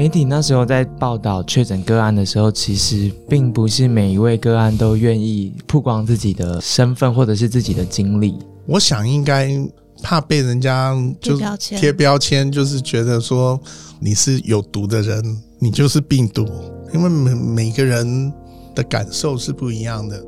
媒体那时候在报道确诊个案的时候，其实并不是每一位个案都愿意曝光自己的身份或者是自己的经历。我想应该怕被人家就贴标签，就是觉得说你是有毒的人，你就是病毒，因为每每个人的感受是不一样的。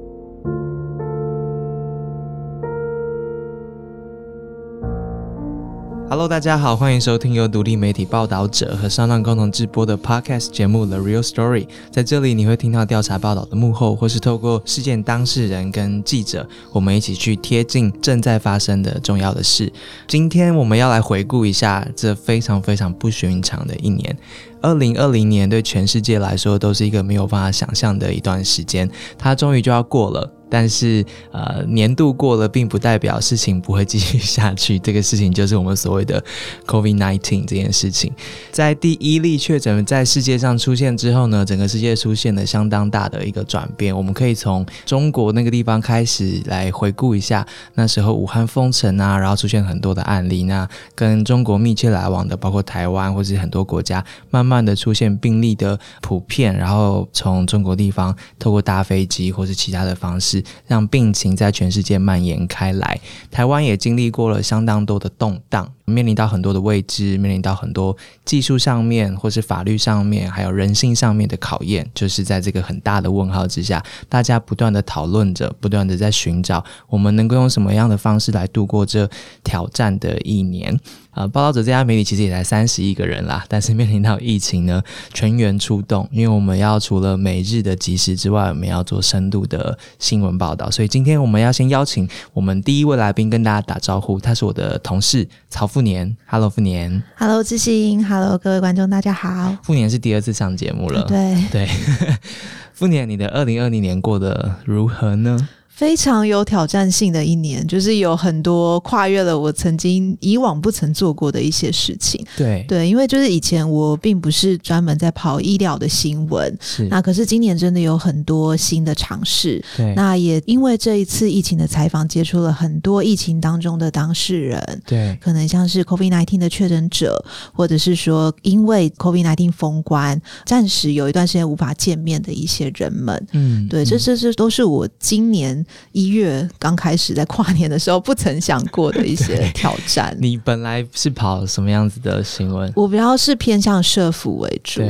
Hello，大家好，欢迎收听由独立媒体报道者和上浪共同制播的 Podcast 节目《The Real Story》。在这里，你会听到调查报道的幕后，或是透过事件当事人跟记者，我们一起去贴近正在发生的重要的事。今天我们要来回顾一下这非常非常不寻常的一年。二零二零年对全世界来说都是一个没有办法想象的一段时间，它终于就要过了。但是，呃，年度过了，并不代表事情不会继续下去。这个事情就是我们所谓的 COVID-19 这件事情。在第一例确诊在世界上出现之后呢，整个世界出现了相当大的一个转变。我们可以从中国那个地方开始来回顾一下，那时候武汉封城啊，然后出现很多的案例。那跟中国密切来往的，包括台湾或是很多国家，慢慢慢的出现病例的普遍，然后从中国地方透过搭飞机或是其他的方式。让病情在全世界蔓延开来，台湾也经历过了相当多的动荡。面临到很多的未知，面临到很多技术上面或是法律上面，还有人性上面的考验，就是在这个很大的问号之下，大家不断的讨论着，不断的在寻找我们能够用什么样的方式来度过这挑战的一年。啊，报道者这家媒体其实也才三十亿个人啦，但是面临到疫情呢，全员出动，因为我们要除了每日的即时之外，我们要做深度的新闻报道，所以今天我们要先邀请我们第一位来宾跟大家打招呼，他是我的同事曹富。年，Hello，富年，Hello，志兴，Hello，各位观众，大家好。富年是第二次上节目了，对对。富年，你的二零二零年过得如何呢？非常有挑战性的一年，就是有很多跨越了我曾经以往不曾做过的一些事情。对对，因为就是以前我并不是专门在跑医疗的新闻，是那可是今年真的有很多新的尝试。对，那也因为这一次疫情的采访，接触了很多疫情当中的当事人。对，可能像是 COVID nineteen 的确诊者，或者是说因为 COVID nineteen 封关，暂时有一段时间无法见面的一些人们。嗯，对，这这这都是我今年。一月刚开始在跨年的时候，不曾想过的一些 挑战。你本来是跑什么样子的新闻？我比较是偏向社服为主，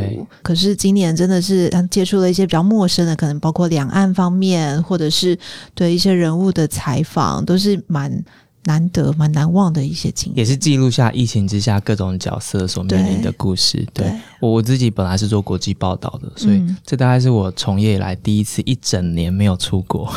可是今年真的是接触了一些比较陌生的，可能包括两岸方面，或者是对一些人物的采访，都是蛮。难得蛮难忘的一些经历，也是记录下疫情之下各种角色所面临的故事。对我我自己本来是做国际报道的，所以这大概是我从业以来第一次一整年没有出国。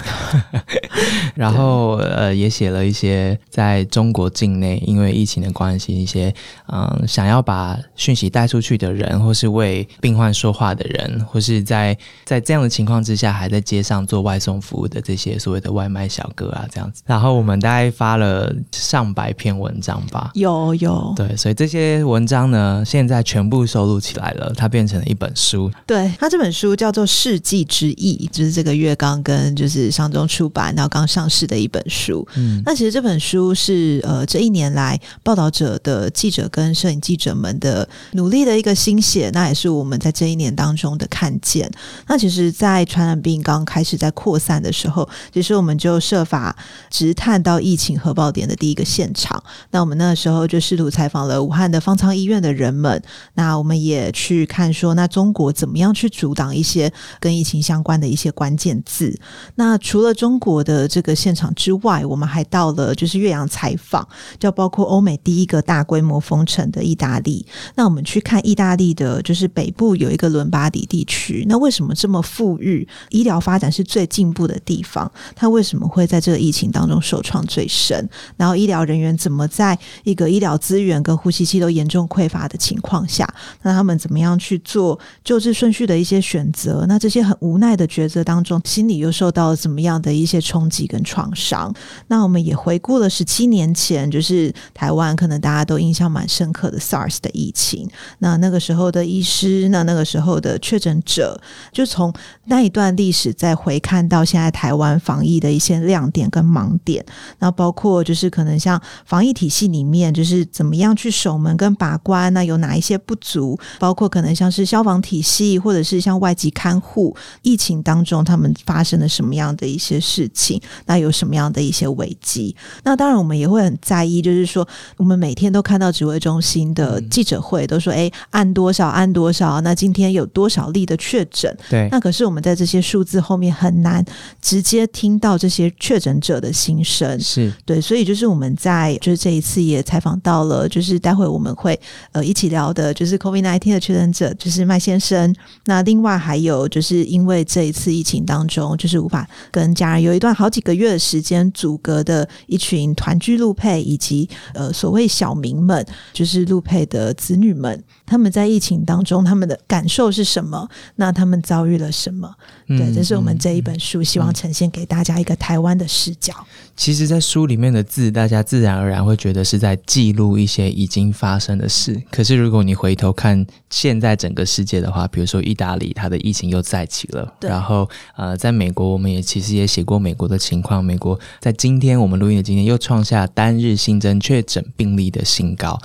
然后呃，也写了一些在中国境内因为疫情的关系，一些嗯想要把讯息带出去的人，或是为病患说话的人，或是在在这样的情况之下还在街上做外送服务的这些所谓的外卖小哥啊，这样子。然后我们大概发了。呃，上百篇文章吧，有有，对，所以这些文章呢，现在全部收录起来了，它变成了一本书。对，它这本书叫做《世纪之翼》，就是这个月刚跟就是上中出版，然后刚上市的一本书。嗯，那其实这本书是呃这一年来报道者的记者跟摄影记者们的努力的一个心血，那也是我们在这一年当中的看见。那其实，在传染病刚开始在扩散的时候，其实我们就设法直探到疫情核爆。爆点的第一个现场，那我们那时候就试图采访了武汉的方舱医院的人们。那我们也去看说，那中国怎么样去阻挡一些跟疫情相关的一些关键字？那除了中国的这个现场之外，我们还到了就是岳阳采访，就包括欧美第一个大规模封城的意大利。那我们去看意大利的，就是北部有一个伦巴第地区，那为什么这么富裕，医疗发展是最进步的地方？它为什么会在这个疫情当中受创最深？然后医疗人员怎么在一个医疗资源跟呼吸器都严重匮乏的情况下，那他们怎么样去做救治顺序的一些选择？那这些很无奈的抉择当中，心理又受到了怎么样的一些冲击跟创伤？那我们也回顾了十七年前，就是台湾可能大家都印象蛮深刻的 SARS 的疫情。那那个时候的医师，那那个时候的确诊者，就从那一段历史再回看到现在台湾防疫的一些亮点跟盲点，那包括。就是可能像防疫体系里面，就是怎么样去守门跟把关，那有哪一些不足？包括可能像是消防体系，或者是像外籍看护，疫情当中他们发生了什么样的一些事情？那有什么样的一些危机？那当然我们也会很在意，就是说我们每天都看到指挥中心的记者会，都说哎按多少按多少，那今天有多少例的确诊？对，那可是我们在这些数字后面很难直接听到这些确诊者的心声。是对，所以就是我们在就是这一次也采访到了，就是待会我们会呃一起聊的，就是 COVID nineteen 的确诊者，就是麦先生。那另外还有就是因为这一次疫情当中，就是无法跟家人有一段好几个月的时间阻隔的一群团聚陆配，以及呃所谓小民们，就是陆配的子女们，他们在疫情当中他们的感受是什么？那他们遭遇了什么？对，这是我们这一本书希望呈现给大家一个台湾的视角。其实，在书里面的字，大家自然而然会觉得是在记录一些已经发生的事。可是，如果你回头看现在整个世界的话，比如说意大利，它的疫情又再起了。然后，呃，在美国，我们也其实也写过美国的情况。美国在今天我们录音的今天，又创下单日新增确诊病例的新高。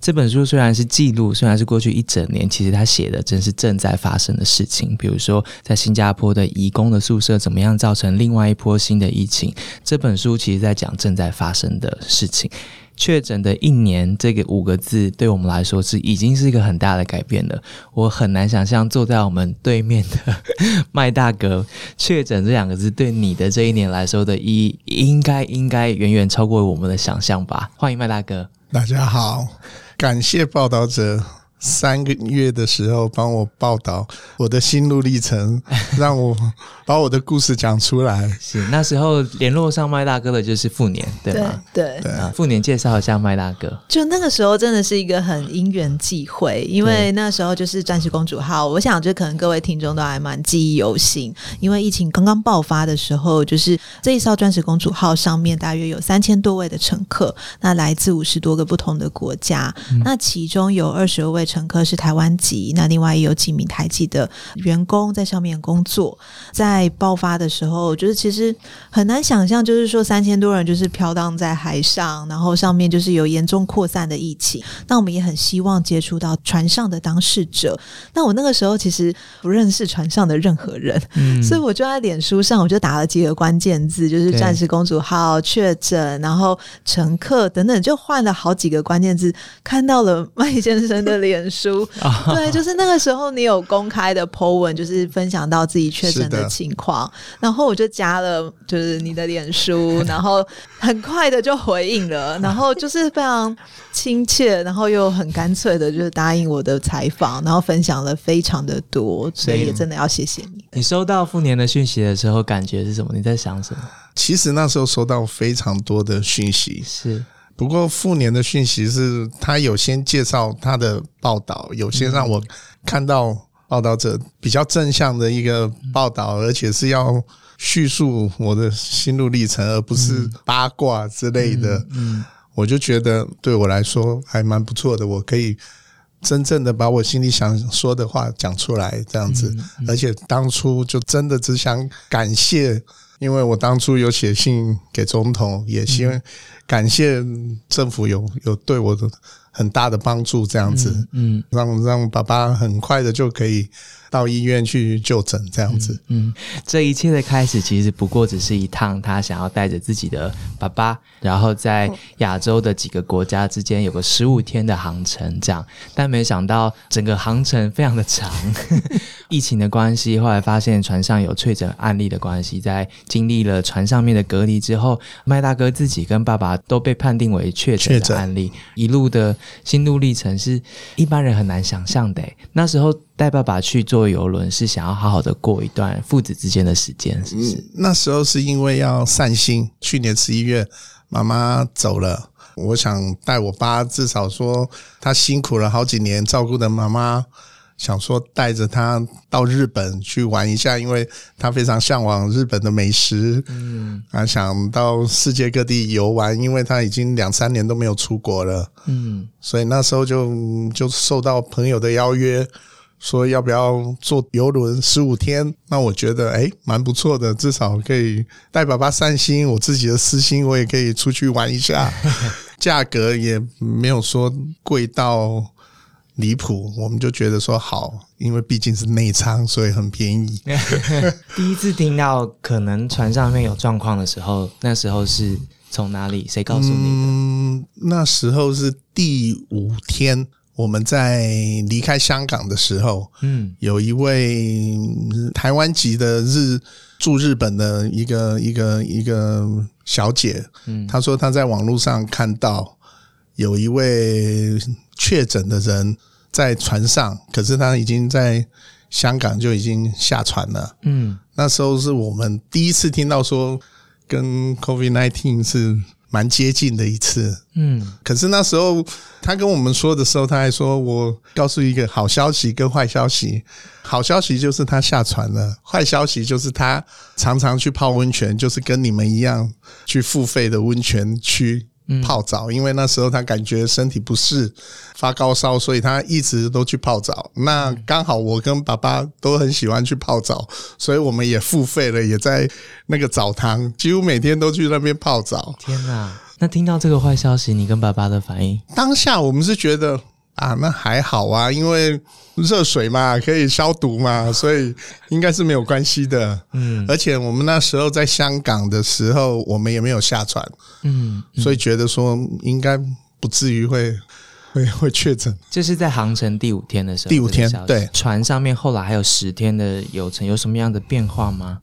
这本书虽然是记录，虽然是过去一整年，其实他写的正是正在发生的事情。比如说，在新加坡的移工的宿舍怎么样造成另外一波新的疫情。这本书其实在讲正在发生的事情。确诊的一年这个五个字，对我们来说是已经是一个很大的改变了。我很难想象坐在我们对面的麦大哥，确诊这两个字对你的这一年来说的意义，应该应该远远超过我们的想象吧？欢迎麦大哥，大家好。感谢报道者。三个月的时候，帮我报道我的心路历程，让我把我的故事讲出来。是那时候联络上麦大哥的，就是富年，对吗？对对富年介绍一下麦大哥。就那个时候，真的是一个很因缘际会，因为那时候就是钻石公主号。我想，就可能各位听众都还蛮记忆犹新，因为疫情刚刚爆发的时候，就是这一艘钻石公主号上面大约有三千多位的乘客，那来自五十多个不同的国家，那其中有二十位。乘客是台湾籍，那另外也有几名台籍的员工在上面工作。在爆发的时候，就是其实很难想象，就是说三千多人就是飘荡在海上，然后上面就是有严重扩散的疫情。那我们也很希望接触到船上的当事者。那我那个时候其实不认识船上的任何人，所以我就在脸书上我就打了几个关键字，就是“战士公主号”确诊，然后乘客等等，就换了好几个关键字，看到了麦先生的脸。脸书 对，就是那个时候你有公开的 po 文，就是分享到自己确诊的情况，然后我就加了，就是你的脸书，然后很快的就回应了，然后就是非常亲切，然后又很干脆的，就是答应我的采访，然后分享了非常的多，所以也真的要谢谢你。你收到复年的讯息的时候，感觉是什么？你在想什么？其实那时候收到非常多的讯息，是。不过复年的讯息是他有先介绍他的报道，有些让我看到报道者比较正向的一个报道，而且是要叙述我的心路历程，而不是八卦之类的。嗯，我就觉得对我来说还蛮不错的，我可以真正的把我心里想说的话讲出来，这样子。而且当初就真的只想感谢。因为我当初有写信给总统，也希望感谢政府有有对我的很大的帮助，这样子，嗯，让让爸爸很快的就可以。到医院去就诊，这样子。嗯，这一切的开始其实不过只是一趟他想要带着自己的爸爸，然后在亚洲的几个国家之间有个十五天的航程，这样。但没想到整个航程非常的长，疫情的关系，后来发现船上有确诊案例的关系，在经历了船上面的隔离之后，麦大哥自己跟爸爸都被判定为确诊的案例，一路的心路历程是一般人很难想象的。那时候。带爸爸去坐游轮，是想要好好的过一段父子之间的时间，是不是？那时候是因为要散心。去年十一月，妈妈走了，我想带我爸，至少说他辛苦了好几年照顾的妈妈，想说带着他到日本去玩一下，因为他非常向往日本的美食，嗯，啊，想到世界各地游玩，因为他已经两三年都没有出国了，嗯，所以那时候就就受到朋友的邀约。说要不要坐游轮十五天？那我觉得哎，蛮不错的，至少可以带爸爸散心，我自己的私心我也可以出去玩一下。价格也没有说贵到离谱，我们就觉得说好，因为毕竟是内仓，所以很便宜。第一次听到可能船上面有状况的时候，那时候是从哪里？谁告诉你的？嗯，那时候是第五天。我们在离开香港的时候，嗯，有一位台湾籍的日驻日本的一个一个一个小姐，嗯，她说她在网络上看到有一位确诊的人在船上，可是他已经在香港就已经下船了，嗯，那时候是我们第一次听到说跟 COVID nineteen 是。蛮接近的一次，嗯，可是那时候他跟我们说的时候，他还说我告诉一个好消息跟坏消息，好消息就是他下船了，坏消息就是他常常去泡温泉，就是跟你们一样去付费的温泉区。泡澡，因为那时候他感觉身体不适，发高烧，所以他一直都去泡澡。那刚好我跟爸爸都很喜欢去泡澡，所以我们也付费了，也在那个澡堂，几乎每天都去那边泡澡。天哪！那听到这个坏消息，你跟爸爸的反应？当下我们是觉得。啊，那还好啊，因为热水嘛，可以消毒嘛，所以应该是没有关系的。嗯，而且我们那时候在香港的时候，我们也没有下船，嗯，所以觉得说应该不至于会 会会确诊。这是在航程第五天的时候，第五天对船上面后来还有十天的游程，有什么样的变化吗？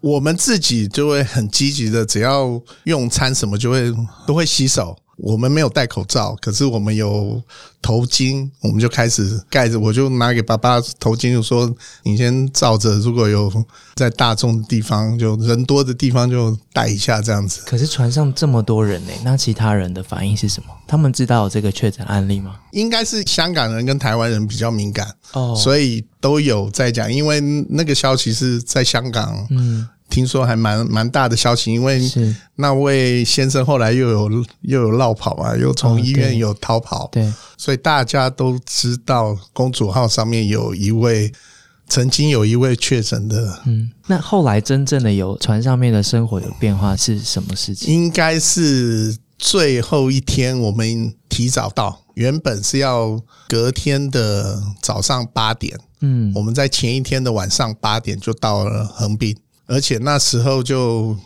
我们自己就会很积极的，只要用餐什么就会都会洗手。我们没有戴口罩，可是我们有头巾，我们就开始盖着。我就拿给爸爸头巾，就说：“你先罩着，如果有在大众的地方，就人多的地方就戴一下这样子。”可是船上这么多人呢，那其他人的反应是什么？他们知道这个确诊案例吗？应该是香港人跟台湾人比较敏感哦，所以都有在讲，因为那个消息是在香港，嗯。听说还蛮蛮大的消息，因为那位先生后来又有又有绕跑嘛，又从医院有逃跑，对，所以大家都知道公主号上面有一位曾经有一位确诊的，嗯，那后来真正的有船上面的生活有变化是什么事情？应该是最后一天我们提早到，原本是要隔天的早上八点，嗯，我们在前一天的晚上八点就到了横滨。而且那时候就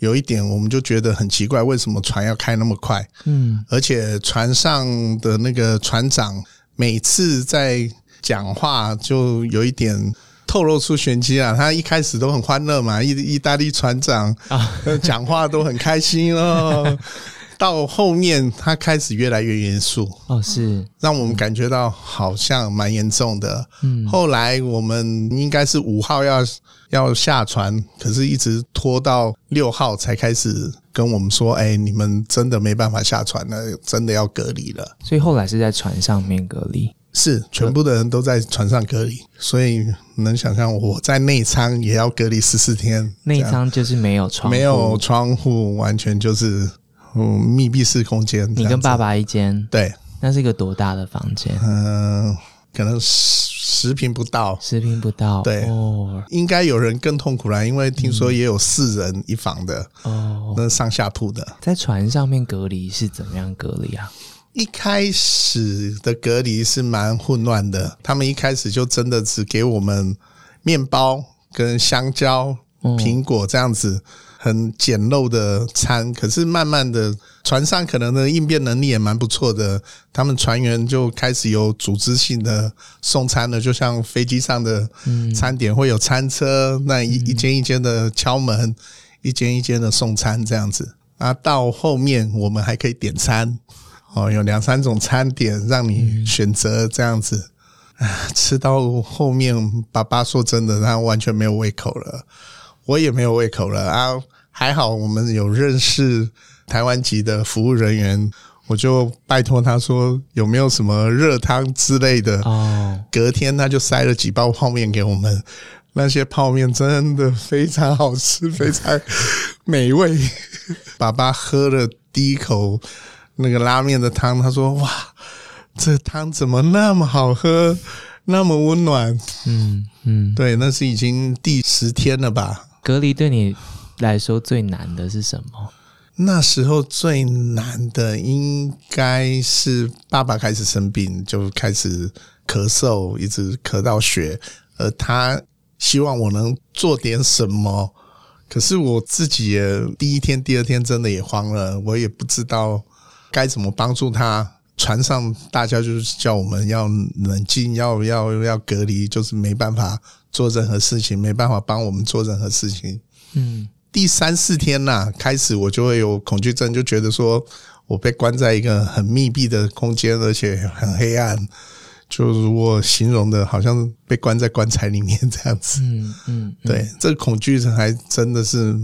有一点，我们就觉得很奇怪，为什么船要开那么快？嗯，而且船上的那个船长每次在讲话，就有一点透露出玄机啊。他一开始都很欢乐嘛，意意大利船长啊，讲话都很开心哦。到后面他开始越来越严肃哦，是让我们感觉到好像蛮严重的。嗯，后来我们应该是五号要。要下船，可是一直拖到六号才开始跟我们说：“哎，你们真的没办法下船了，真的要隔离了。”所以后来是在船上面隔离，是全部的人都在船上隔离。所以能想象我在内舱也要隔离十四天。内舱就是没有窗，没有窗户，完全就是嗯密闭式空间。你跟爸爸一间，对，那是一个多大的房间？嗯，可能十。十平不到，十平不到，对，哦，应该有人更痛苦啦，因为听说也有四人一房的，哦，那上下铺的，在船上面隔离是怎么样隔离啊？一开始的隔离是蛮混乱的，他们一开始就真的只给我们面包跟香蕉、苹果这样子。很简陋的餐，可是慢慢的，船上可能的应变能力也蛮不错的。他们船员就开始有组织性的送餐了，就像飞机上的餐点会有餐车，那一一间一间的敲门，一间一间的送餐这样子。啊，到后面我们还可以点餐，哦，有两三种餐点让你选择这样子。吃到后面，爸爸说真的，他完全没有胃口了。我也没有胃口了啊！还好我们有认识台湾籍的服务人员，我就拜托他说有没有什么热汤之类的。哦，隔天他就塞了几包泡面给我们，那些泡面真的非常好吃，非常美味。爸爸喝了第一口那个拉面的汤，他说：“哇，这汤怎么那么好喝？”那么温暖。嗯嗯，对，那是已经第十天了吧？隔离对你来说最难的是什么？那时候最难的应该是爸爸开始生病，就开始咳嗽，一直咳到血，而他希望我能做点什么。可是我自己也第一天、第二天真的也慌了，我也不知道该怎么帮助他。船上大家就是叫我们要冷静，要要要隔离，就是没办法做任何事情，没办法帮我们做任何事情。嗯，第三四天呐，开始我就会有恐惧症，就觉得说我被关在一个很密闭的空间，而且很黑暗。就如果形容的，好像被关在棺材里面这样子。嗯嗯，对，这个恐惧症还真的是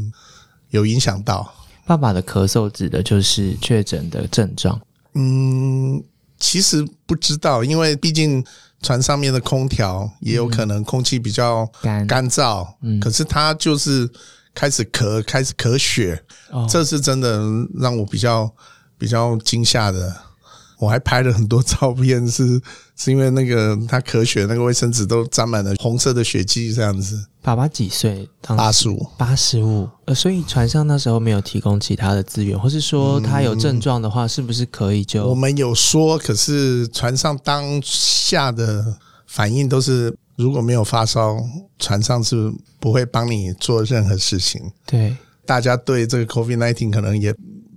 有影响到爸爸的咳嗽，指的就是确诊的症状。嗯，其实不知道，因为毕竟船上面的空调也有可能空气比较干干燥。嗯，可是他就是开始咳，开始咳血，这是真的让我比较比较惊吓的。我还拍了很多照片，是是因为那个他咳血，那个卫生纸都沾满了红色的血迹，这样子。爸爸几岁？八十五，八十五。呃，所以船上那时候没有提供其他的资源，或是说他有症状的话，是不是可以就？我们有说，可是船上当下的反应都是，如果没有发烧，船上是不会帮你做任何事情。对，大家对这个 COVID nineteen 可能也。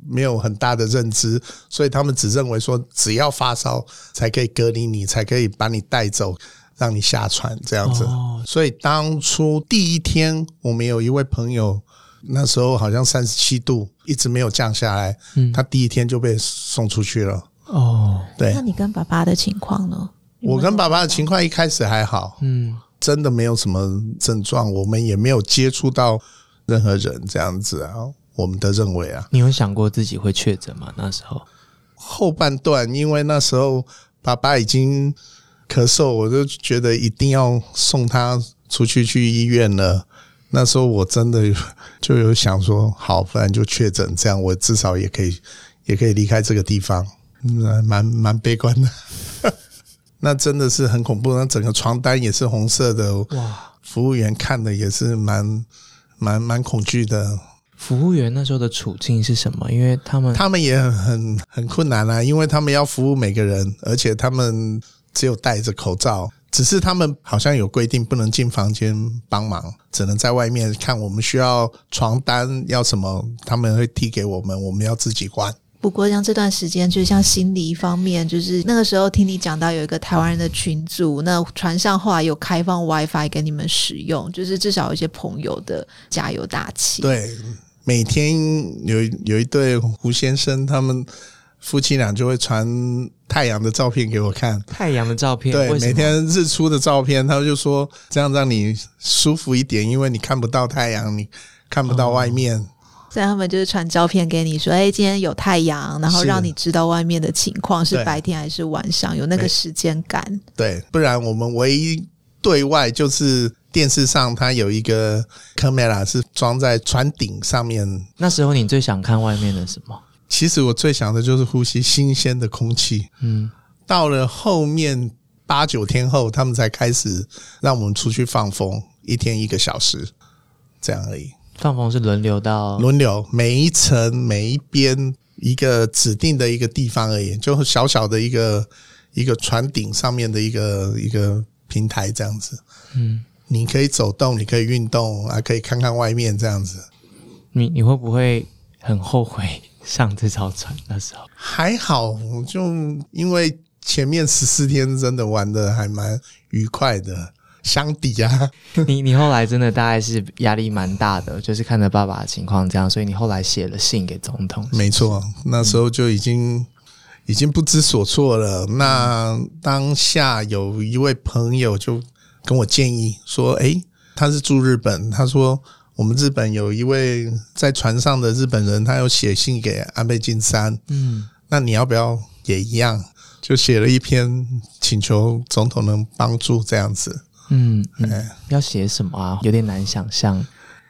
没有很大的认知，所以他们只认为说，只要发烧才可以隔离你，才可以把你带走，让你下船这样子。所以当初第一天，我们有一位朋友，那时候好像三十七度，一直没有降下来。嗯，他第一天就被送出去了。哦，对。那你跟爸爸的情况呢？我跟爸爸的情况一开始还好，嗯，真的没有什么症状，我们也没有接触到任何人这样子啊。我们的认为啊，你有想过自己会确诊吗？那时候后半段，因为那时候爸爸已经咳嗽，我就觉得一定要送他出去去医院了。那时候我真的就有想说，好，不然就确诊，这样我至少也可以也可以离开这个地方。蛮蛮悲观的，那真的是很恐怖。那整个床单也是红色的，哇！服务员看的也是蛮蛮蛮恐惧的。服务员那时候的处境是什么？因为他们他们也很很困难啊，因为他们要服务每个人，而且他们只有戴着口罩，只是他们好像有规定不能进房间帮忙，只能在外面看。我们需要床单要什么，他们会递给我们，我们要自己换。不过像这段时间，就像心理方面，就是那个时候听你讲到有一个台湾人的群组，那船上后来有开放 WiFi 给你们使用，就是至少有一些朋友的加油打气。对。每天有有一对胡先生，他们夫妻俩就会传太阳的照片给我看。太阳的照片，对，每天日出的照片，他们就说这样让你舒服一点，因为你看不到太阳，你看不到外面。所以他们就是传照片给你，说：“哎，今天有太阳，然后让你知道外面的情况是白天还是晚上，有那个时间感。”对，不然我们唯一对外就是。电视上它有一个 camera 是装在船顶上面。那时候你最想看外面的什么？其实我最想的就是呼吸新鲜的空气。嗯，到了后面八九天后，他们才开始让我们出去放风，一天一个小时这样而已。放风是轮流到轮流，每一层每一边一个指定的一个地方而已，就小小的一个一个船顶上面的一个一个平台这样子。嗯。你可以走动，你可以运动，还可以看看外面这样子。你你会不会很后悔上这艘船那时候？还好，就因为前面十四天真的玩的还蛮愉快的，相抵啊。你你后来真的大概是压力蛮大的，就是看着爸爸的情况这样，所以你后来写了信给总统。没错，那时候就已经已经不知所措了。那当下有一位朋友就。跟我建议说：“哎，他是住日本。他说我们日本有一位在船上的日本人，他有写信给安倍晋三。嗯，那你要不要也一样？就写了一篇请求总统能帮助这样子。嗯，哎，要写什么啊？有点难想象。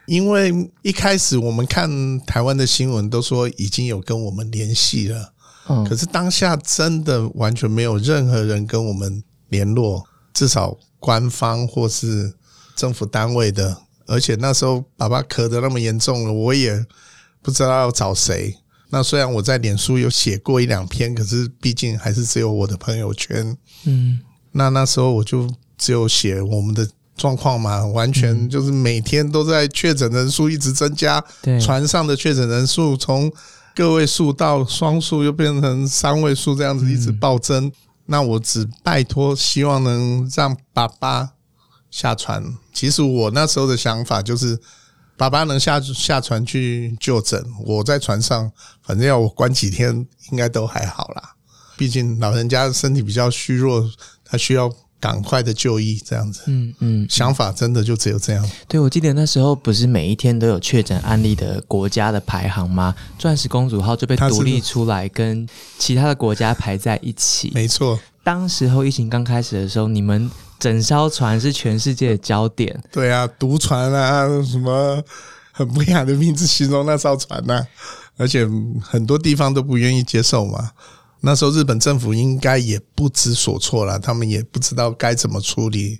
因为一开始我们看台湾的新闻都说已经有跟我们联系了，嗯，可是当下真的完全没有任何人跟我们联络。”至少官方或是政府单位的，而且那时候爸爸咳得那么严重了，我也不知道要找谁。那虽然我在脸书有写过一两篇，可是毕竟还是只有我的朋友圈。嗯，那那时候我就只有写我们的状况嘛，完全就是每天都在确诊人数一直增加，船上的确诊人数从个位数到双数，又变成三位数，这样子一直暴增。那我只拜托，希望能让爸爸下船。其实我那时候的想法就是。爸爸能下下船去就诊，我在船上，反正要我关几天，应该都还好啦。毕竟老人家身体比较虚弱，他需要赶快的就医，这样子。嗯嗯，想法真的就只有这样。对，我记得那时候不是每一天都有确诊案例的国家的排行吗？钻石公主号就被独立出来，跟其他的国家排在一起。没错，当时候疫情刚开始的时候，你们。整艘船是全世界的焦点。对啊，独船啊，什么很不雅的名字形容那艘船呢？而且很多地方都不愿意接受嘛。那时候日本政府应该也不知所措了，他们也不知道该怎么处理，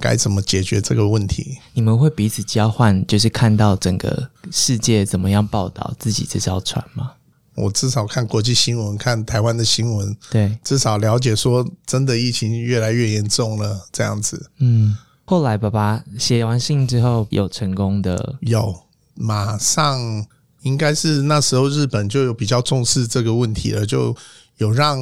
该怎么解决这个问题。你们会彼此交换，就是看到整个世界怎么样报道自己这艘船吗？我至少看国际新闻，看台湾的新闻，对，至少了解说真的疫情越来越严重了这样子。嗯，后来爸爸写完信之后有成功的，有马上应该是那时候日本就有比较重视这个问题了，就有让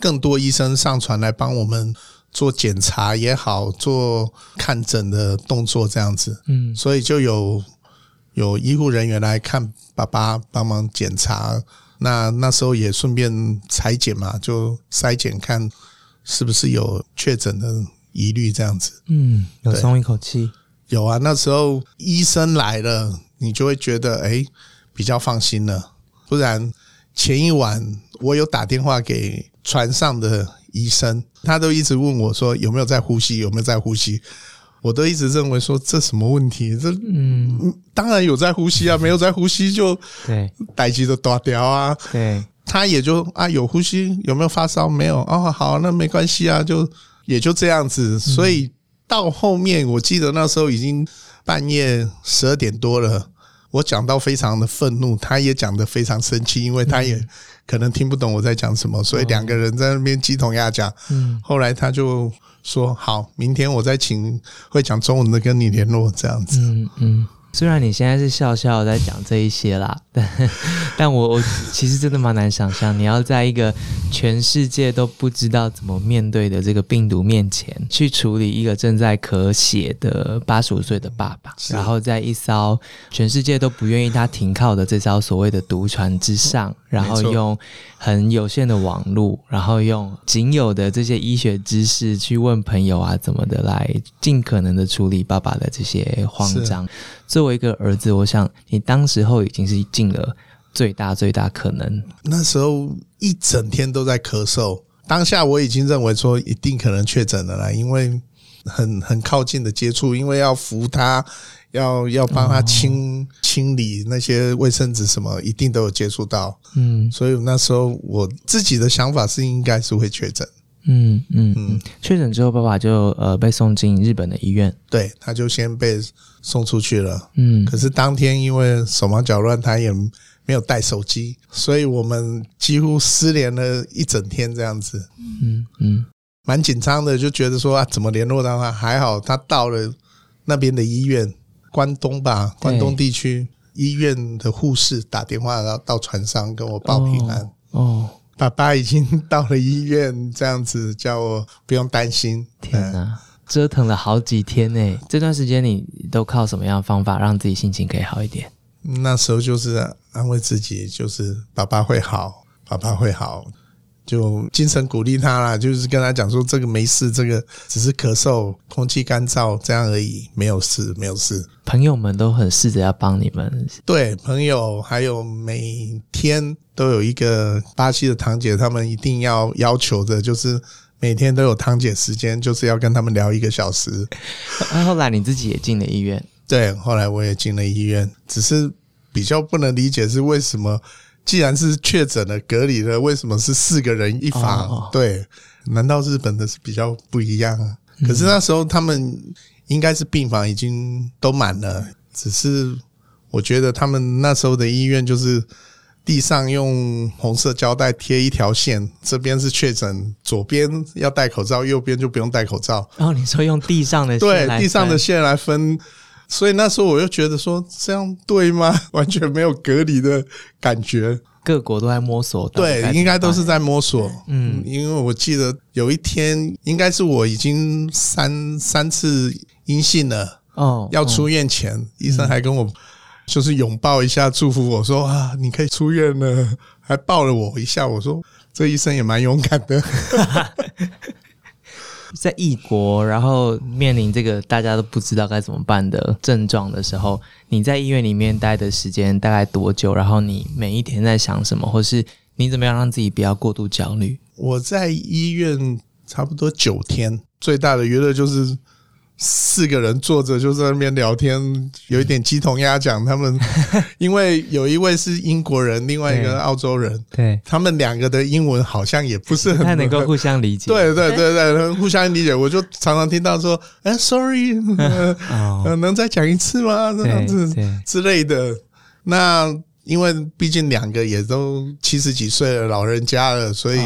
更多医生上船来帮我们做检查也好，做看诊的动作这样子。嗯，所以就有。有医护人员来看爸爸，帮忙检查。那那时候也顺便裁剪嘛，就筛检看是不是有确诊的疑虑，这样子。嗯，有松一口气。有啊，那时候医生来了，你就会觉得哎，比较放心了。不然前一晚我有打电话给船上的医生，他都一直问我说有没有在呼吸，有没有在呼吸。我都一直认为说这什么问题？这嗯，当然有在呼吸啊，没有在呼吸就对，待机的断掉啊。对，他也就啊有呼吸，有没有发烧？没有哦，好，那没关系啊，就也就这样子。所以到后面，我记得那时候已经半夜十二点多了，我讲到非常的愤怒，他也讲的非常生气，因为他也可能听不懂我在讲什么，所以两个人在那边鸡同鸭讲。嗯，后来他就。说好，明天我再请会讲中文的跟你联络，这样子。嗯嗯。虽然你现在是笑笑在讲这一些啦，但但我我其实真的蛮难想象，你要在一个全世界都不知道怎么面对的这个病毒面前，去处理一个正在咳血的八十五岁的爸爸，然后在一艘全世界都不愿意他停靠的这艘所谓的独船之上，然后用很有限的网络，然后用仅有的这些医学知识去问朋友啊怎么的来尽可能的处理爸爸的这些慌张。作为一个儿子，我想你当时候已经是尽了最大最大可能。那时候一整天都在咳嗽，当下我已经认为说一定可能确诊了啦，因为很很靠近的接触，因为要扶他，要要帮他清清理那些卫生纸什么，一定都有接触到。嗯，所以那时候我自己的想法是应该是会确诊。嗯嗯嗯，确诊之后，爸爸就呃被送进日本的医院。对，他就先被送出去了。嗯，可是当天因为手忙脚乱，他也没有带手机，所以我们几乎失联了一整天这样子。嗯嗯，蛮紧张的，就觉得说啊，怎么联络到他？还好他到了那边的医院，关东吧，关东地区医院的护士打电话到到船上跟我报平安。哦。爸爸已经到了医院，这样子叫我不用担心。天哪，折腾了好几天呢！这段时间你都靠什么样的方法让自己心情可以好一点？那时候就是安慰自己，就是爸爸会好，爸爸会好。就精神鼓励他啦，就是跟他讲说这个没事，这个只是咳嗽，空气干燥这样而已，没有事，没有事。朋友们都很试着要帮你们，对朋友还有每天都有一个巴西的堂姐，他们一定要要求的就是每天都有堂姐时间，就是要跟他们聊一个小时。那 后来你自己也进了医院，对，后来我也进了医院，只是比较不能理解是为什么。既然是确诊了、隔离了，为什么是四个人一房？对，难道日本的是比较不一样？可是那时候他们应该是病房已经都满了，只是我觉得他们那时候的医院就是地上用红色胶带贴一条线，这边是确诊，左边要戴口罩，右边就不用戴口罩。然后你说用地上的对地上的线来分。所以那时候我又觉得说这样对吗？完全没有隔离的感觉。各国都在摸索，对，应该都是在摸索。嗯，因为我记得有一天，应该是我已经三三次阴性了哦，要出院前，医生还跟我就是拥抱一下，祝福我说啊，你可以出院了，还抱了我一下。我说这医生也蛮勇敢的。在异国，然后面临这个大家都不知道该怎么办的症状的时候，你在医院里面待的时间大概多久？然后你每一天在想什么，或是你怎么样让自己不要过度焦虑？我在医院差不多九天，最大的娱乐就是。四个人坐着就在那边聊天，有一点鸡同鸭讲。他们 因为有一位是英国人，另外一个澳洲人，对他们两个的英文好像也不是很太能够互相理解。对对对对，互相理解。我就常常听到说：“哎，sorry，能再讲一次吗？”这样子之类的。那因为毕竟两个也都七十几岁了，老人家了，所以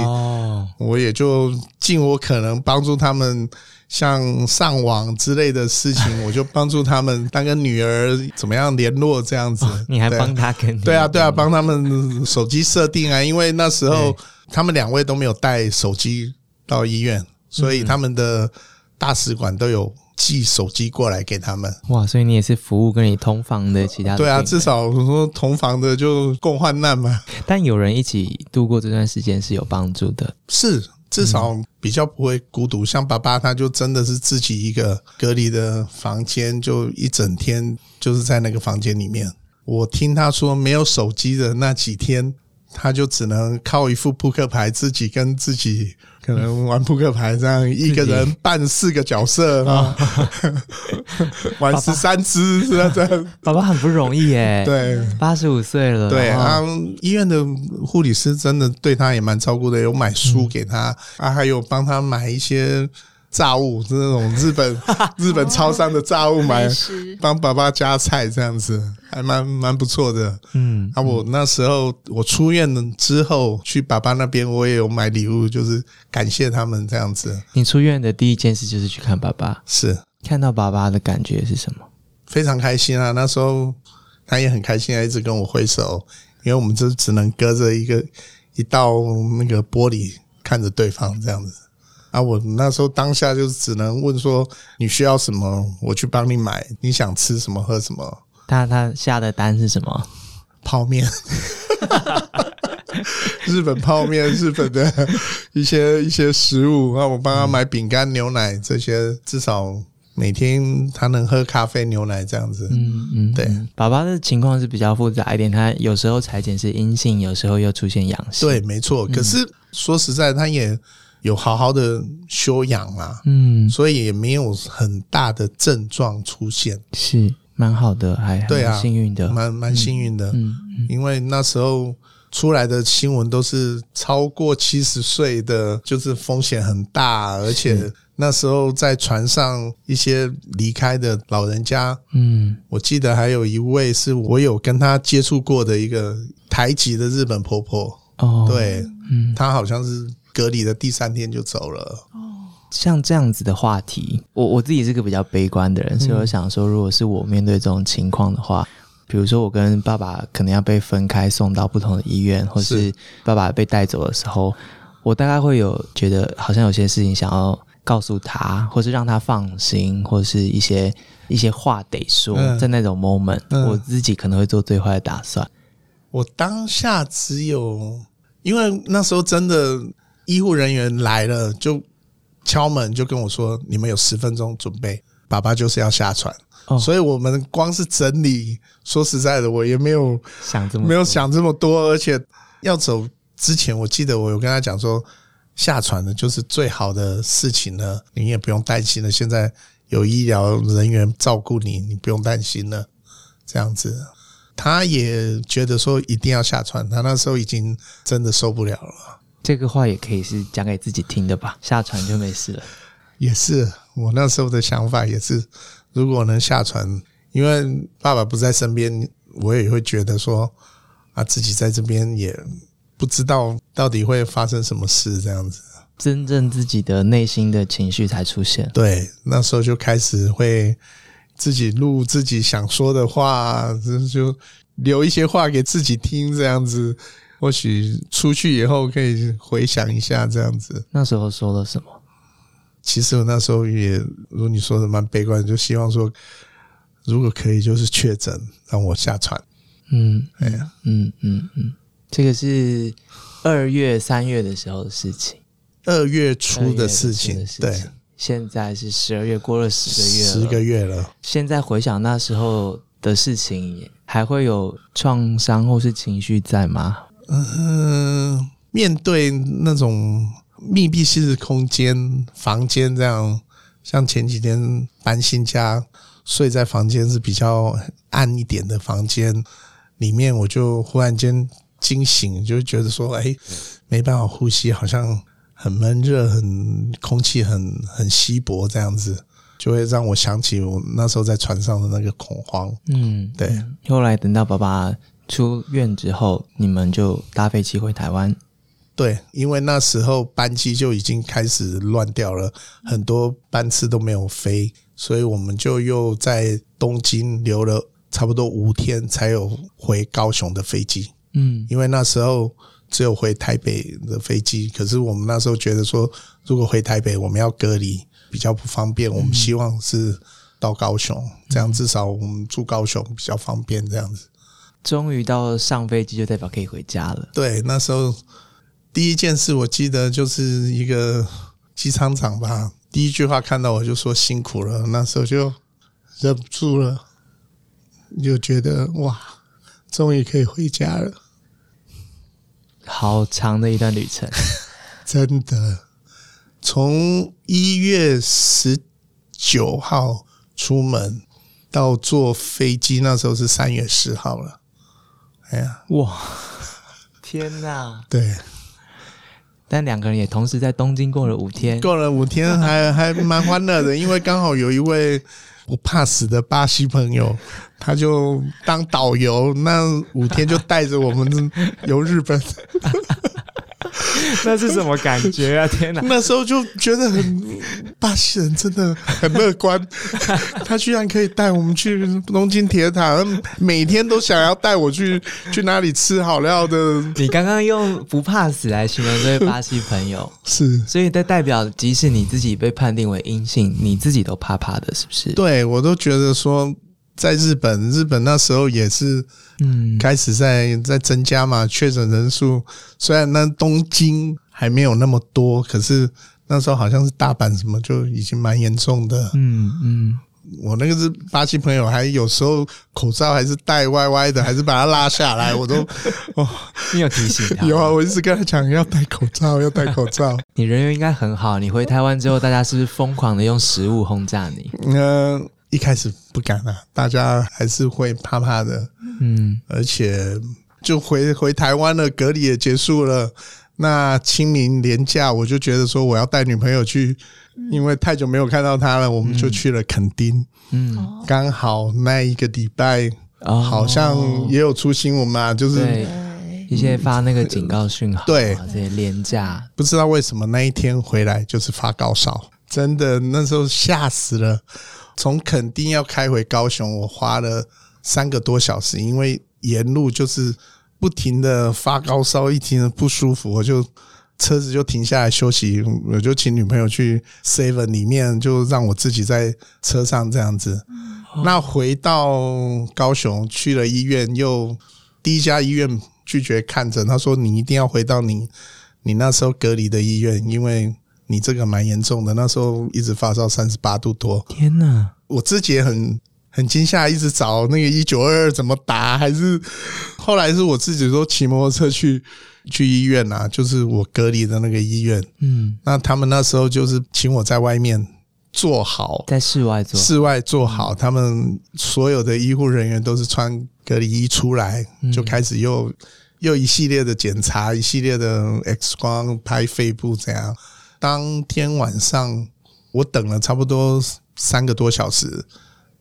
我也就尽我可能帮助他们。像上网之类的事情，我就帮助他们，当个女儿怎么样联络这样子。你还帮他跟？对啊，对啊，帮他们手机设定啊，因为那时候他们两位都没有带手机到医院，所以他们的大使馆都有寄手机过来给他们。哇，所以你也是服务跟你同房的其他？对啊，至少说同房的就共患难嘛。但有人一起度过这段时间是有帮助的。是。至少比较不会孤独，像爸爸他就真的是自己一个隔离的房间，就一整天就是在那个房间里面。我听他说，没有手机的那几天，他就只能靠一副扑克牌，自己跟自己。可能玩扑克牌这样，一个人扮四个角色啊，玩十三只是这样。爸爸很不容易耶，对，八十五岁了。对啊，医院的护理师真的对他也蛮照顾的，有买书给他啊，还有帮他买一些。炸物是那种日本 日本超商的炸物，买帮爸爸夹菜这样子，还蛮蛮不错的。嗯，啊，我那时候我出院了之后去爸爸那边，我也有买礼物，就是感谢他们这样子。你出院的第一件事就是去看爸爸，是看到爸爸的感觉是什么？非常开心啊！那时候他也很开心，一直跟我挥手，因为我们就只能隔着一个一道那个玻璃看着对方这样子。啊，我那时候当下就只能问说你需要什么，我去帮你买。你想吃什么喝什么？他他下的单是什么？泡面，日本泡面，日本的一些一些食物。那我帮他买饼干、牛奶这些，至少每天他能喝咖啡、牛奶这样子。嗯嗯，对。宝宝的情况是比较复杂一点，他有时候裁剪是阴性，有时候又出现阳性。对，没错。可是说实在，他也。有好好的休养啊，嗯，所以也没有很大的症状出现，是蛮好的，还对啊，幸运的，蛮蛮幸运的，嗯，因为那时候出来的新闻都是超过七十岁的，就是风险很大，而且那时候在船上一些离开的老人家，嗯，我记得还有一位是我有跟他接触过的一个台籍的日本婆婆，哦，对，嗯，她好像是。隔离的第三天就走了。哦，像这样子的话题，我我自己是个比较悲观的人，所以我想说，如果是我面对这种情况的话，比如说我跟爸爸可能要被分开送到不同的医院，或是爸爸被带走的时候，我大概会有觉得好像有些事情想要告诉他，或是让他放心，或是一些一些话得说，在那种 moment，我自己可能会做最坏的打算。我当下只有，因为那时候真的。医护人员来了，就敲门，就跟我说：“你们有十分钟准备，爸爸就是要下船。”所以，我们光是整理，说实在的，我也没有想这么没有想这么多。而且要走之前，我记得我有跟他讲说，下船的就是最好的事情了，你也不用担心了。现在有医疗人员照顾你，你不用担心了。这样子，他也觉得说一定要下船。他那时候已经真的受不了了。这个话也可以是讲给自己听的吧，下船就没事了。也是我那时候的想法，也是如果能下船，因为爸爸不在身边，我也会觉得说啊，自己在这边也不知道到底会发生什么事，这样子。真正自己的内心的情绪才出现。对，那时候就开始会自己录自己想说的话，就留一些话给自己听，这样子。或许出去以后可以回想一下，这样子。那时候说了什么？其实我那时候也如你说的蛮悲观，就希望说，如果可以，就是确诊让我下船。嗯，哎呀，嗯嗯嗯，这个是二月、三月的时候的事情，二月初的事情。对，现在是十二月，过了十个月，十个月了。现在回想那时候的事情，还会有创伤或是情绪在吗？嗯，面对那种密闭式的空间房间，这样像前几天搬新家，睡在房间是比较暗一点的房间里面，我就忽然间惊醒，就觉得说，哎，没办法呼吸，好像很闷热，很空气很很稀薄，这样子就会让我想起我那时候在船上的那个恐慌。嗯，对。后来等到爸爸。出院之后，你们就搭飞机回台湾。对，因为那时候班机就已经开始乱掉了，很多班次都没有飞，所以我们就又在东京留了差不多五天，才有回高雄的飞机。嗯，因为那时候只有回台北的飞机，可是我们那时候觉得说，如果回台北我们要隔离，比较不方便。我们希望是到高雄，这样至少我们住高雄比较方便，这样子。终于到上飞机，就代表可以回家了。对，那时候第一件事，我记得就是一个机舱长吧，第一句话看到我就说辛苦了。那时候就忍不住了，就觉得哇，终于可以回家了。好长的一段旅程，真的。从一月十九号出门到坐飞机，那时候是三月十号了。哎呀，哇！天哪！对，但两个人也同时在东京过了五天，过了五天还 还蛮欢乐的，因为刚好有一位不怕死的巴西朋友，他就当导游，那五天就带着我们游日本。那是什么感觉啊？天哪！那时候就觉得很巴西人真的很乐观，他居然可以带我们去东京铁塔，每天都想要带我去去哪里吃好料的。你刚刚用不怕死来形容这位巴西朋友，是，所以这代表即使你自己被判定为阴性，你自己都怕怕的，是不是？对我都觉得说。在日本，日本那时候也是，嗯，开始在在增加嘛，确诊人数。虽然那东京还没有那么多，可是那时候好像是大阪什么就已经蛮严重的。嗯嗯，我那个是巴西朋友，还有时候口罩还是戴歪歪的，还是把它拉下来，我都 哦，你有提醒他？有啊，我一直跟他讲要戴口罩，要戴口罩。你人缘应该很好，你回台湾之后，大家是不是疯狂的用食物轰炸你？嗯。一开始不敢啊，大家还是会怕怕的，嗯，而且就回回台湾了，隔离也结束了，那清明年假我就觉得说我要带女朋友去，因为太久没有看到她了，我们就去了垦丁，嗯，刚好那一个礼拜好像也有出新闻嘛，就是一些发那个警告讯号，对，这些廉价，不知道为什么那一天回来就是发高烧，真的那时候吓死了。从垦丁要开回高雄，我花了三个多小时，因为沿路就是不停的发高烧，一停的不舒服，我就车子就停下来休息，我就请女朋友去 Seven 里面，就让我自己在车上这样子。那回到高雄去了医院，又第一家医院拒绝看诊，他说你一定要回到你你那时候隔离的医院，因为。你这个蛮严重的，那时候一直发烧三十八度多。天哪！我自己也很很惊吓，一直找那个一九二二怎么打，还是后来是我自己说骑摩托车去去医院啊，就是我隔离的那个医院。嗯，那他们那时候就是请我在外面坐好，在室外坐，室外坐好。他们所有的医护人员都是穿隔离衣出来，就开始又又一系列的检查，一系列的 X 光拍肺部这样。当天晚上我等了差不多三个多小时，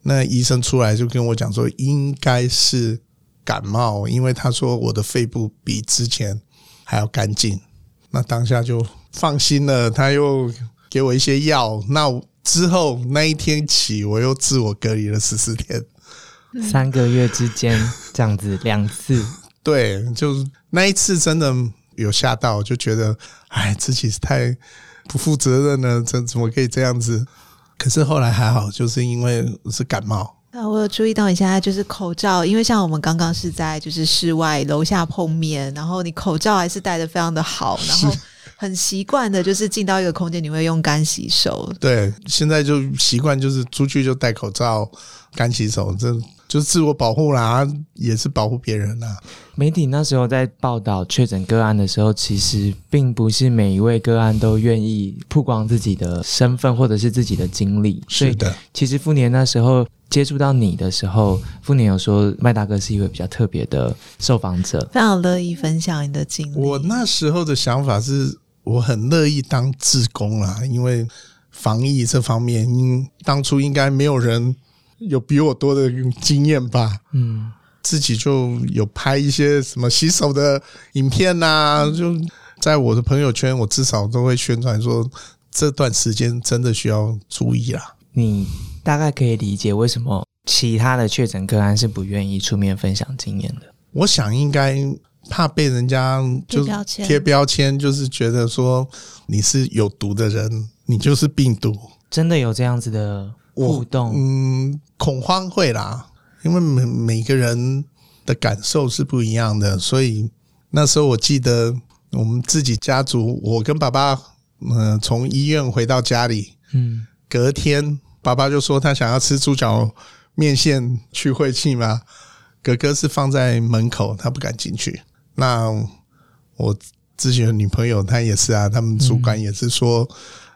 那医生出来就跟我讲说，应该是感冒，因为他说我的肺部比之前还要干净。那当下就放心了，他又给我一些药。那之后那一天起，我又自我隔离了十四天，三个月之间这样子两次。对，就那一次真的有吓到，就觉得哎，自己太不负责任呢，怎怎么可以这样子？可是后来还好，就是因为是感冒。那我有注意到你现在就是口罩，因为像我们刚刚是在就是室外楼下碰面，然后你口罩还是戴的非常的好，然后很习惯的就是进到一个空间，你会用干洗手。对，现在就习惯就是出去就戴口罩、干洗手，这。就是自我保护啦，也是保护别人啦。媒体那时候在报道确诊个案的时候，其实并不是每一位个案都愿意曝光自己的身份或者是自己的经历。是的，其实富年那时候接触到你的时候，富年有说麦大哥是一位比较特别的受访者，非常乐意分享你的经历。我那时候的想法是，我很乐意当志工啦，因为防疫这方面，因当初应该没有人。有比我多的经验吧，嗯，自己就有拍一些什么洗手的影片呐，就在我的朋友圈，我至少都会宣传说这段时间真的需要注意啦。你大概可以理解为什么其他的确诊个案是不愿意出面分享经验的？我想应该怕被人家就贴标签，就是觉得说你是有毒的人，你就是病毒，真的有这样子的。互动，嗯，恐慌会啦，因为每每个人的感受是不一样的，所以那时候我记得我们自己家族，我跟爸爸，嗯，从医院回到家里，嗯，隔天爸爸就说他想要吃猪脚面线去晦气嘛，哥哥是放在门口，他不敢进去。那我之前的女朋友她也是啊，他们主管也是说。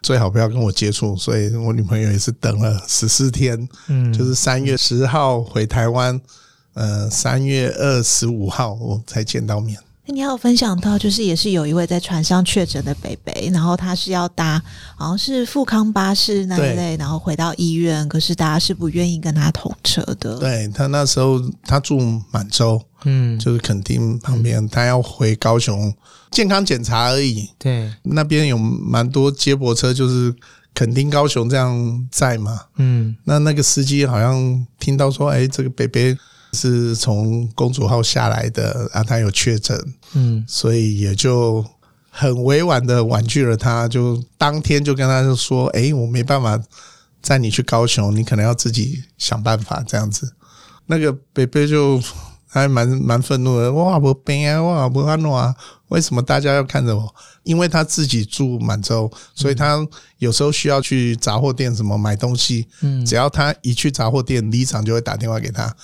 最好不要跟我接触，所以我女朋友也是等了十四天，嗯，就是三月十号回台湾，呃，三月二十五号我才见到面。你有分享到，就是也是有一位在船上确诊的北北，然后他是要搭好像是富康巴士那一类，然后回到医院，可是大家是不愿意跟他同车的。对他那时候他住满洲，嗯，就是垦丁旁边，他要回高雄健康检查而已。对，那边有蛮多接驳车，就是垦丁高雄这样在嘛。嗯，那那个司机好像听到说，哎，这个北北。是从公主号下来的啊，他有确诊，嗯，所以也就很委婉的婉拒了他，就当天就跟他就说：“哎，我没办法载你去高雄，你可能要自己想办法这样子。”那个贝贝就还蛮蛮愤怒的，哇，不悲啊，哇，不安诺啊，为什么大家要看着我？因为他自己住满洲，所以他有时候需要去杂货店什么买东西，嗯，只要他一去杂货店，里长就会打电话给他。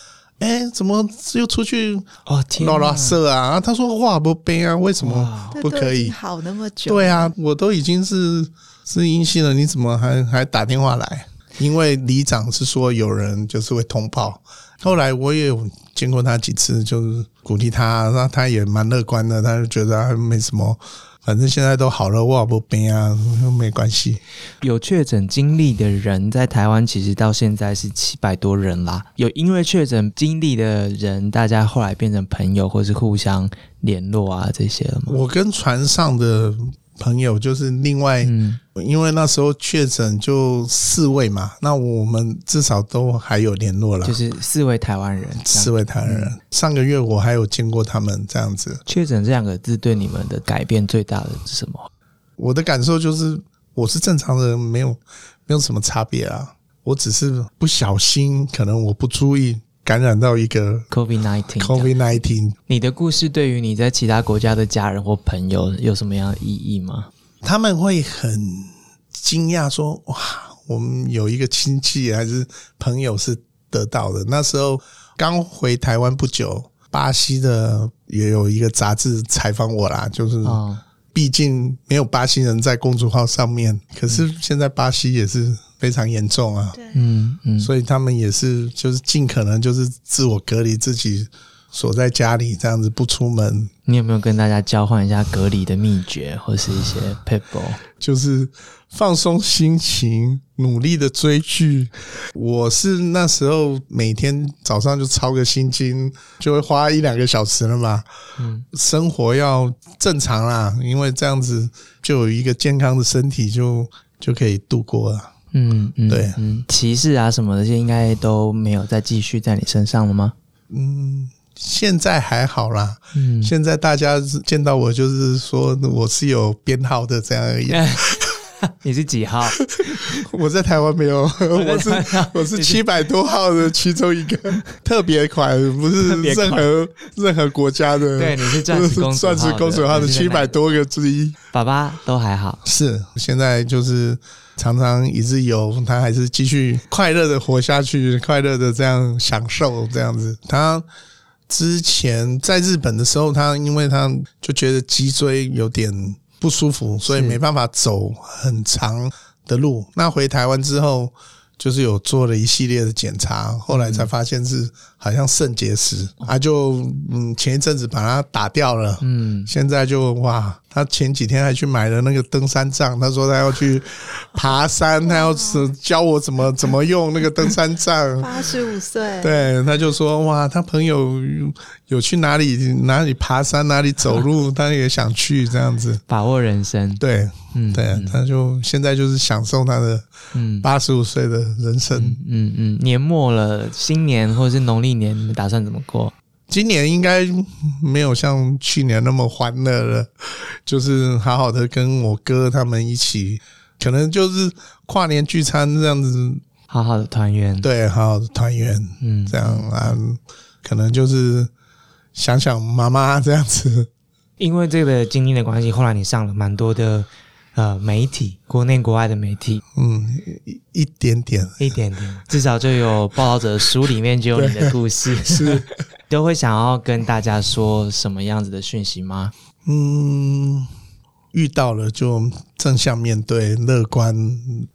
哎，怎么又出去哦？拉拉色啊！他说话不悲啊，为什么不可以？好那么久？对啊，我都已经是是阴性了，你怎么还还打电话来？因为里长是说有人就是会通报。后来我也有见过他几次，就是鼓励他，那他也蛮乐观的，他就觉得没什么。反正现在都好了，我不病啊，没关系。有确诊经历的人在台湾，其实到现在是七百多人啦。有因为确诊经历的人，大家后来变成朋友，或是互相联络啊，这些了吗？我跟船上的。朋友就是另外，嗯因为那时候确诊就四位嘛，那我们至少都还有联络了，就是四位台湾人，四位台湾人。上个月我还有见过他们这样子。确诊这两个字对你们的改变最大的是什么？我的感受就是，我是正常人，没有没有什么差别啊，我只是不小心，可能我不注意。感染到一个 COVID nineteen COVID nineteen，你的故事对于你在其他国家的家人或朋友有什么样的意义吗？他们会很惊讶说：“哇，我们有一个亲戚还是朋友是得到的。”那时候刚回台湾不久，巴西的也有一个杂志采访我啦，就是，毕竟没有巴西人在公主号上面，可是现在巴西也是。非常严重啊，嗯嗯，所以他们也是就是尽可能就是自我隔离自己，锁在家里这样子不出门。你有没有跟大家交换一下隔离的秘诀，或是一些 people？就是放松心情，努力的追剧。我是那时候每天早上就抄个心经，就会花一两个小时了嘛。嗯，生活要正常啦，因为这样子就有一个健康的身体，就就可以度过了。嗯嗯，对，嗯，歧视啊什么的，这应该都没有再继续在你身上了吗？嗯。现在还好啦，嗯，现在大家见到我就是说我是有编号的这样而已。你是几号？我在台湾没有，我是我是七百多号的其中一个特别款，不是任何任何国家的。对，你是钻石公钻石公主号的七百多个之一。爸爸都还好，是现在就是常常一直有他，还是继续快乐的活下去，快乐的这样享受这样子，他。之前在日本的时候，他因为他就觉得脊椎有点不舒服，所以没办法走很长的路。那回台湾之后。就是有做了一系列的检查，后来才发现是好像肾结石，他就嗯前一阵子把它打掉了，嗯，现在就哇，他前几天还去买了那个登山杖，他说他要去爬山，他要教我怎么怎么用那个登山杖。八十五岁，对，他就说哇，他朋友有去哪里哪里爬山哪里走路，他也想去这样子，把握人生，对。嗯，对，他就现在就是享受他的嗯。八十五岁的人生。嗯嗯，年末了，新年或者是农历年，你们打算怎么过？今年应该没有像去年那么欢乐了，就是好好的跟我哥他们一起，可能就是跨年聚餐这样子，好好的团圆。对，好好的团圆。嗯，这样啊，可能就是想想妈妈这样子。因为这个经历的关系，后来你上了蛮多的。呃，媒体，国内国外的媒体，嗯，一一点点，一点点，至少就有报道者书里面就有你的故事，是都会想要跟大家说什么样子的讯息吗？嗯，遇到了就正向面对，乐观，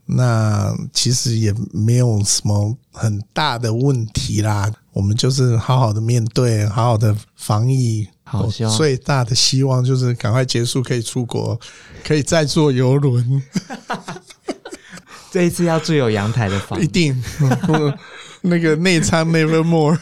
那其实也没有什么很大的问题啦。我们就是好好的面对，好好的防疫。好，最大的希望就是赶快结束，可以出国，可以再坐游轮。这一次要住有阳台的房，一定。那个内舱 Never More。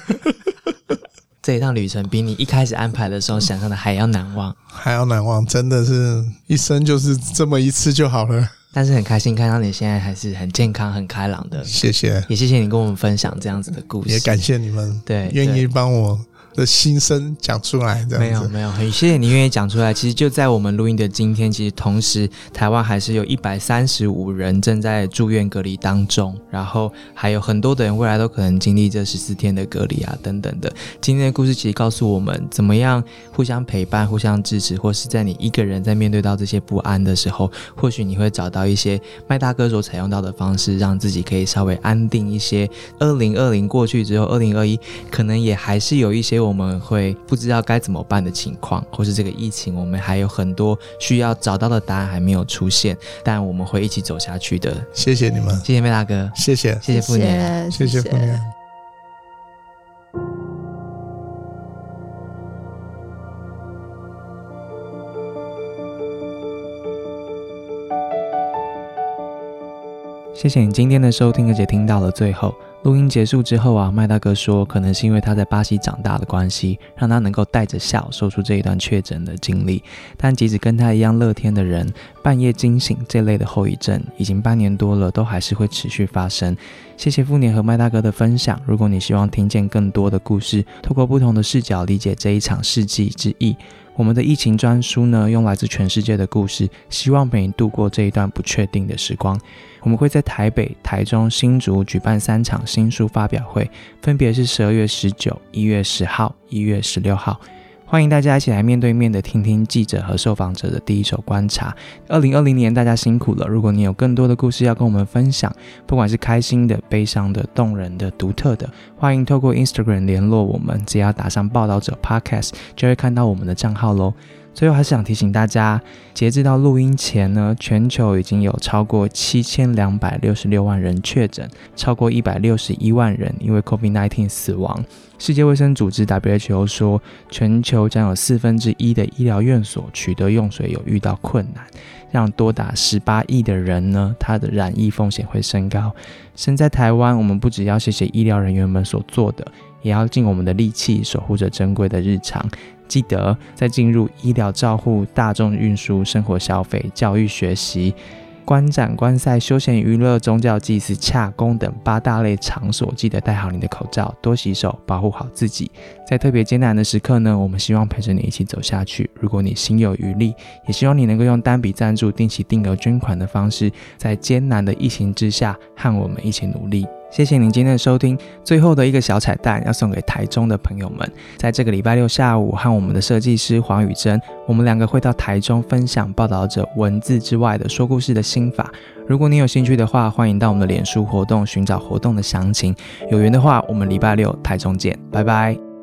这一趟旅程比你一开始安排的时候想象的还要难忘，还要难忘，真的是一生就是这么一次就好了。但是很开心看到你现在还是很健康、很开朗的。谢谢，也谢谢你跟我们分享这样子的故事，也感谢你们，对，愿意帮我。的心声讲出来，没有没有，很谢谢你愿意讲出来。其实就在我们录音的今天，其实同时台湾还是有一百三十五人正在住院隔离当中，然后还有很多的人未来都可能经历这十四天的隔离啊等等的。今天的故事其实告诉我们，怎么样互相陪伴、互相支持，或是在你一个人在面对到这些不安的时候，或许你会找到一些麦大哥所采用到的方式，让自己可以稍微安定一些。二零二零过去之后，二零二一可能也还是有一些。我们会不知道该怎么办的情况，或是这个疫情，我们还有很多需要找到的答案还没有出现，但我们会一起走下去的。谢谢你们，谢谢麦大哥，谢谢，谢谢傅年，谢谢傅年。谢谢你今天的收听，而且听到了最后。录音结束之后啊，麦大哥说，可能是因为他在巴西长大的关系，让他能够带着笑说出这一段确诊的经历。但即使跟他一样乐天的人，半夜惊醒这类的后遗症，已经半年多了，都还是会持续发生。谢谢富年和麦大哥的分享。如果你希望听见更多的故事，透过不同的视角理解这一场世纪之役。我们的疫情专书呢，用来自全世界的故事，希望陪你度过这一段不确定的时光。我们会在台北、台中、新竹举办三场新书发表会，分别是十二月十九、一月十号、一月十六号。欢迎大家一起来面对面的听听记者和受访者的第一手观察。二零二零年，大家辛苦了。如果你有更多的故事要跟我们分享，不管是开心的、悲伤的、动人的、独特的，欢迎透过 Instagram 联络我们。只要打上报道者 Podcast，就会看到我们的账号喽。最后还是想提醒大家，截至到录音前呢，全球已经有超过七千两百六十六万人确诊，超过一百六十一万人因为 COVID-19 死亡。世界卫生组织 WHO 说，全球将有四分之一的医疗院所取得用水有遇到困难，让多达十八亿的人呢，他的染疫风险会升高。身在台湾，我们不只要谢谢医疗人员们所做的，也要尽我们的力气守护着珍贵的日常。记得在进入医疗照护、大众运输、生活消费、教育学习、观展观赛、休闲娱乐、宗教祭祀、洽公等八大类场所，记得戴好你的口罩，多洗手，保护好自己。在特别艰难的时刻呢，我们希望陪着你一起走下去。如果你心有余力，也希望你能够用单笔赞助、定期定额捐款的方式，在艰难的疫情之下，和我们一起努力。谢谢您今天的收听。最后的一个小彩蛋要送给台中的朋友们，在这个礼拜六下午，和我们的设计师黄宇珍，我们两个会到台中分享报道者文字之外的说故事的心法。如果你有兴趣的话，欢迎到我们的脸书活动寻找活动的详情。有缘的话，我们礼拜六台中见，拜拜。